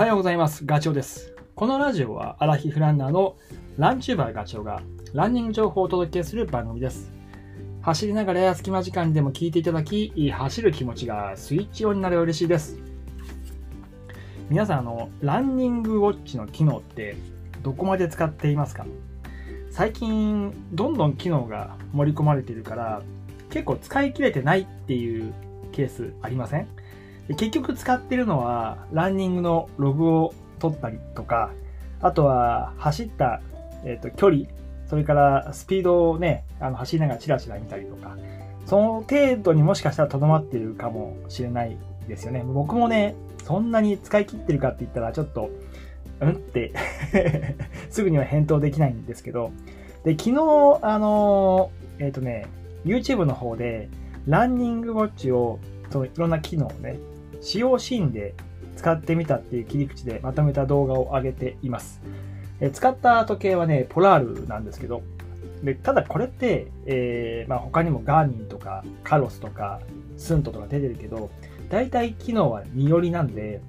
はようございます。ガチョウです。このラジオはアラヒフランナーのランチューバーガチョウがランニング情報をお届けする番組です。走りながらや隙間時間でも聞いていただき、走る気持ちがスイッチオンになれば嬉しいです。皆さん、あの、ランニングウォッチの機能ってどこまで使っていますか？最近、どんどん機能が盛り込まれているから、結構使い切れてないっていうケースありません？で結局使ってるのはランニングのログを取ったりとかあとは走った、えー、と距離それからスピードをねあの走りながらチラチラ見たりとかその程度にもしかしたらとどまってるかもしれないですよね。僕もねそんなに使い切ってるかって言ったらちょっとうんって すぐには返答できないんですけどで昨日あのえっ、とね YouTube の方でランニングウォッチをそのいろんな機能をね使用シーンで使ってみたっていう切り口でまとめた動画を上げています。え使った時計はね、ポラールなんですけど、でただこれって、えーまあ、他にもガーミンとかカロスとかスントとか出てるけど、大体機能は2よりなんで、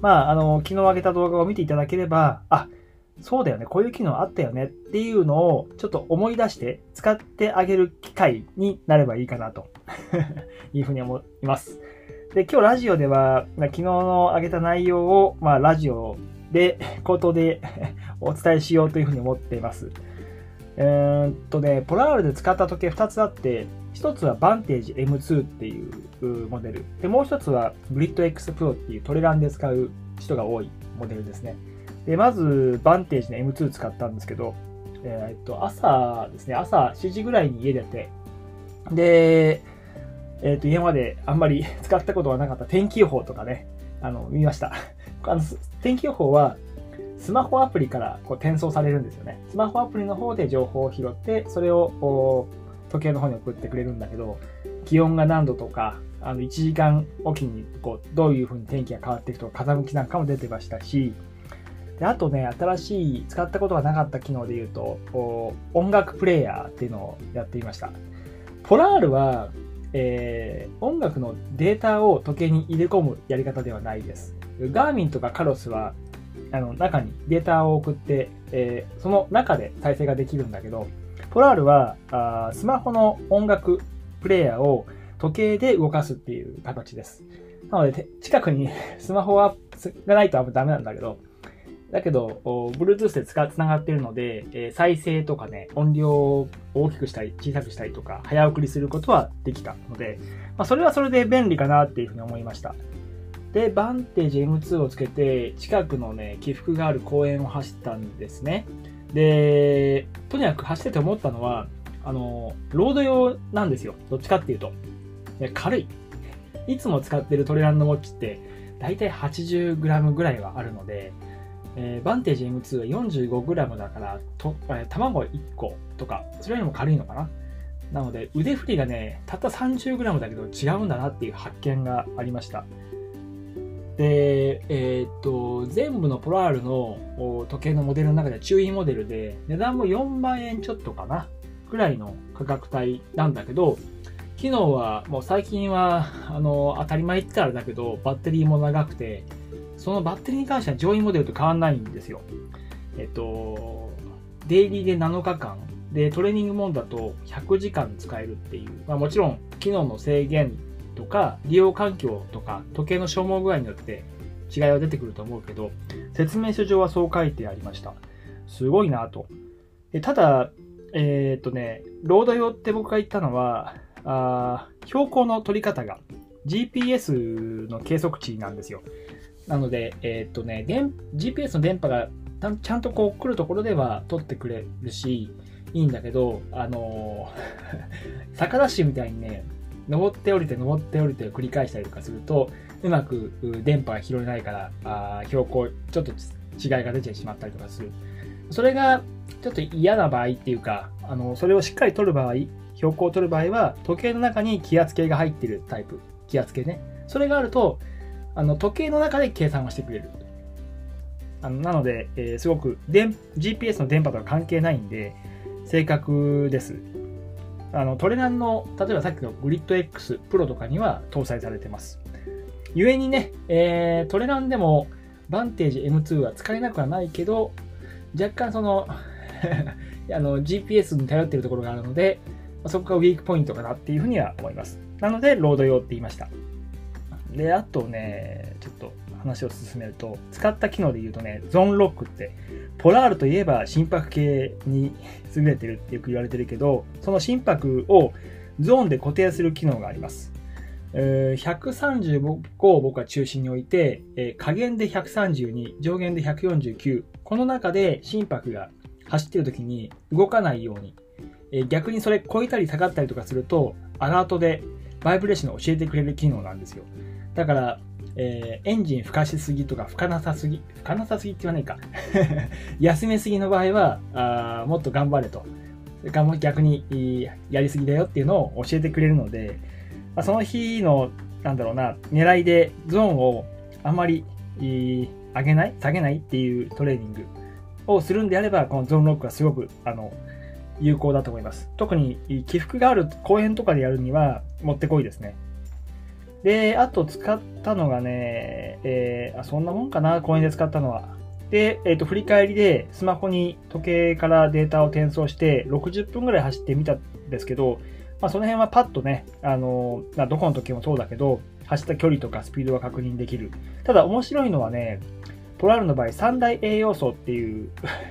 まあ、あの、昨日上げた動画を見ていただければ、あ、そうだよね、こういう機能あったよねっていうのをちょっと思い出して使ってあげる機会になればいいかなと いうふうに思います。で、今日ラジオでは、昨日の上げた内容を、まあ、ラジオで、口頭で お伝えしようというふうに思っています。えー、っとね、ポラールで使った時計2つあって、1つはバンテージ M2 っていうモデル。で、もう1つはグリッド X Pro っていうトレランで使う人が多いモデルですね。で、まず、バンテージの M2 使ったんですけど、えー、っと、朝ですね、朝7時ぐらいに家出て、で、えっ、ー、と、今まであんまり 使ったことがなかった天気予報とかね、あの、見ました。あの、天気予報は、スマホアプリからこう転送されるんですよね。スマホアプリの方で情報を拾って、それを時計の方に送ってくれるんだけど、気温が何度とか、あの、1時間おきに、こう、どういう風に天気が変わっていくとか、風向きなんかも出てましたし、で、あとね、新しい、使ったことがなかった機能で言うと、音楽プレイヤーっていうのをやっていました。ポラールは、えー、音楽のデータを時計に入れ込むやり方ではないです。ガーミンとかカロスはあの中にデータを送って、えー、その中で再生ができるんだけど、ポラールはあスマホの音楽プレイヤーを時計で動かすっていう形です。なので、近くに スマホがないとダメなんだけど、だけど、Bluetooth でつながってるので、えー、再生とかね、音量を大きくしたり、小さくしたりとか、早送りすることはできたので、まあ、それはそれで便利かなっていうふうに思いました。で、バンテージ M2 をつけて、近くのね、起伏がある公園を走ったんですね。で、とにかく走ってて思ったのは、あの、ロード用なんですよ。どっちかっていうと。軽い。いつも使ってるトレランのウォッチって、だいたい 80g ぐらいはあるので、えー、バンテージ M2 は 45g だからと、えー、卵1個とか、それよりも軽いのかな。なので、腕振りがね、たった 30g だけど違うんだなっていう発見がありました。で、えー、っと、全部のポラールの時計のモデルの中では中位モデルで、値段も4万円ちょっとかな、ぐらいの価格帯なんだけど、機能はもう最近は、あの、当たり前言ったらだけど、バッテリーも長くて、そのバッテリーに関しては上位モデルと変わらないんですよ。えっと、デイリーで7日間、で、トレーニングモードだと100時間使えるっていう、まあもちろん機能の制限とか、利用環境とか、時計の消耗具合によって違いは出てくると思うけど、説明書上はそう書いてありました。すごいなと。ただ、えー、っとね、ロード用って僕が言ったのは、あ標高の取り方が GPS の計測値なんですよ。なので、えー、っとね、GPS の電波がちゃんとこう来るところでは取ってくれるし、いいんだけど、あのー、逆ダッシュみたいにね、登って降りて登って降りて繰り返したりとかすると、うまく電波が拾えないから、あ標高、ちょっと違いが出てしまったりとかする。それがちょっと嫌な場合っていうか、あの、それをしっかり取る場合、標高を取る場合は、時計の中に気圧計が入っているタイプ。気圧計ね。それがあると、あの時計の中で計算をしてくれる。あのなので、えー、すごく GPS の電波とは関係ないんで、正確です。あのトレランの、例えばさっきのグリッド X Pro とかには搭載されてます。故にね、えー、トレランでもバンテージ M2 は使えなくはないけど、若干その あの GPS に頼っているところがあるので、そこがウィークポイントかなっていうふうには思います。なので、ロード用って言いました。で、あとね、ちょっと話を進めると、使った機能で言うとね、ゾーンロックって、ポラールといえば心拍計に優れてるってよく言われてるけど、その心拍をゾーンで固定する機能があります。135を僕は中心に置いて、下限で132、上限で149、この中で心拍が走ってる時に動かないように、逆にそれ超えたり下がったりとかすると、アラートでバイブレーションを教えてくれる機能なんですよ。だから、えー、エンジン吹かしすぎとか吹かなさすぎ、吹かなさすぎって言わないか。休めすぎの場合は、あもっと頑張れと。逆にやりすぎだよっていうのを教えてくれるので、まあ、その日の、なんだろうな、狙いでゾーンをあんまり上げない、下げないっていうトレーニングをするんであれば、このゾーンロックはすごく、あの、有効だと思います。特に起伏がある公園とかでやるにはもってこいですね。で、あと使ったのがね、えー、あそんなもんかな、公園で使ったのは。で、えっ、ー、と、振り返りでスマホに時計からデータを転送して60分ぐらい走ってみたんですけど、まあ、その辺はパッとね、あのまあ、どこの時もそうだけど、走った距離とかスピードが確認できる。ただ面白いのはね、ポラールの場合、三大栄養素っていう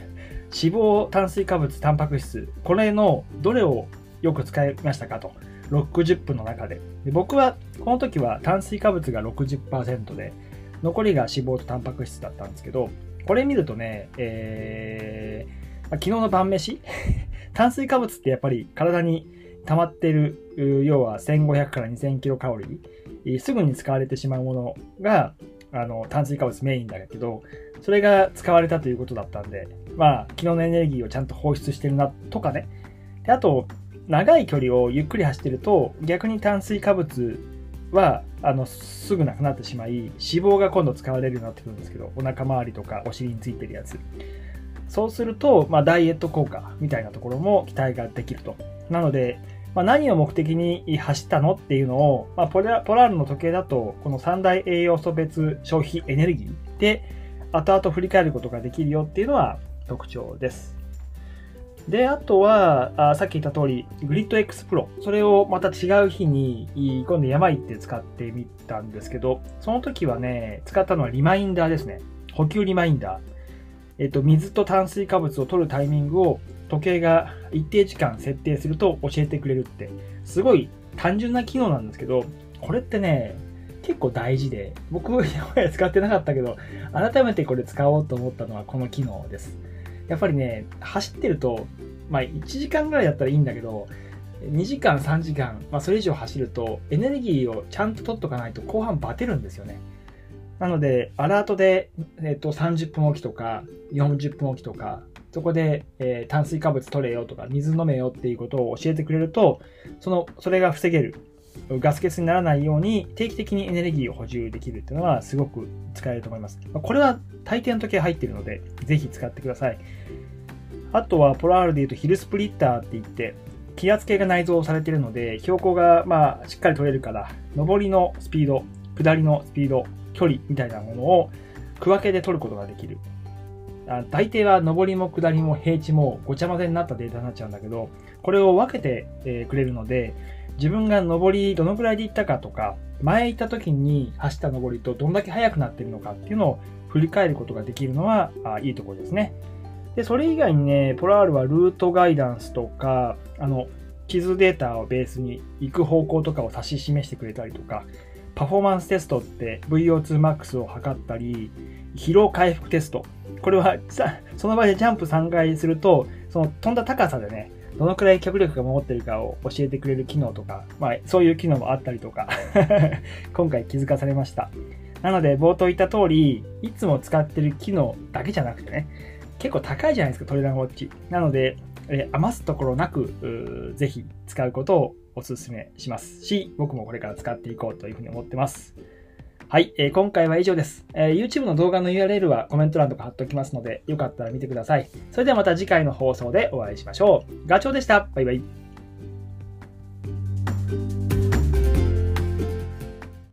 脂肪、炭水化物、タンパク質、これのどれをよく使いましたかと。60分の中でで。僕は、この時は炭水化物が60%で、残りが脂肪とタンパク質だったんですけど、これ見るとね、えー、昨日の晩飯？炭水化物ってやっぱり体に溜まってる、要は1500から2000キロカロリー、すぐに使われてしまうものが、あの、炭水化物メインだけど、それが使われたということだったんで、まあ、昨日のエネルギーをちゃんと放出してるな、とかね。で、あと、長い距離をゆっくり走ってると、逆に炭水化物は、あの、すぐなくなってしまい、脂肪が今度使われるようになってくるんですけど、お腹周りとかお尻についてるやつ。そうすると、まあ、ダイエット効果みたいなところも期待ができると。なので、まあ、何を目的に走ったのっていうのを、まあ、ポラポラールの時計だと、この三大栄養素別消費エネルギーで、後々振り返ることができるよっていうのは特徴です。で、あとは、あさっき言った通り、グリッド X Pro。それをまた違う日に、今度山行って使ってみたんですけど、その時はね、使ったのはリマインダーですね。補給リマインダー。えっと、水と炭水化物を取るタイミングを時計が一定時間設定すると教えてくれるって、すごい単純な機能なんですけど、これってね、結構大事で、僕、今まで使ってなかったけど、改めてこれ使おうと思ったのはこの機能です。やっぱりね、走ってると、まあ1時間ぐらいだったらいいんだけど、2時間、3時間、まあそれ以上走ると、エネルギーをちゃんと取っとかないと後半バテるんですよね。なので、アラートで、えっ、と、30分おきとか、40分おきとか、そこで、えー、炭水化物取れよとか、水飲めよっていうことを教えてくれると、その、それが防げる。ガス欠にならないように定期的にエネルギーを補充できるっていうのはすごく使えると思います。これは大抵の時計入っているので、ぜひ使ってください。あとは、ポラールで言うとヒルスプリッターって言って、気圧計が内蔵されているので、標高がまあしっかり取れるから、上りのスピード、下りのスピード、距離みたいなものを区分けで取ることができる。あ大抵は上りも下りも平地もごちゃ混ぜになったデータになっちゃうんだけど、これを分けて、くれるので、自分が上りどのくらいで行ったかとか、前行った時に走った上りとどんだけ速くなってるのかっていうのを振り返ることができるのはあいいところですね。で、それ以外にね、ポラールはルートガイダンスとか、あの、地図データをベースに行く方向とかを指し示してくれたりとか、パフォーマンステストって VO2max を測ったり、疲労回復テスト。これは、その場でジャンプ3回すると、その飛んだ高さでね、どのくらい脚力が守ってるかを教えてくれる機能とか、まあ、そういう機能もあったりとか 今回気づかされました。なので、冒頭言った通り、いつも使ってる機能だけじゃなくてね、結構高いじゃないですか、トレーナーウォッチ。なので、え余すところなく、ぜひ使うことをお勧めしますし、僕もこれから使っていこうというふうに思ってます。はい、えー、今回は以上です、えー。YouTube の動画の URL はコメント欄とか貼っておきますので、よかったら見てください。それではまた次回の放送でお会いしましょう。ガチョウでした。バイバイ。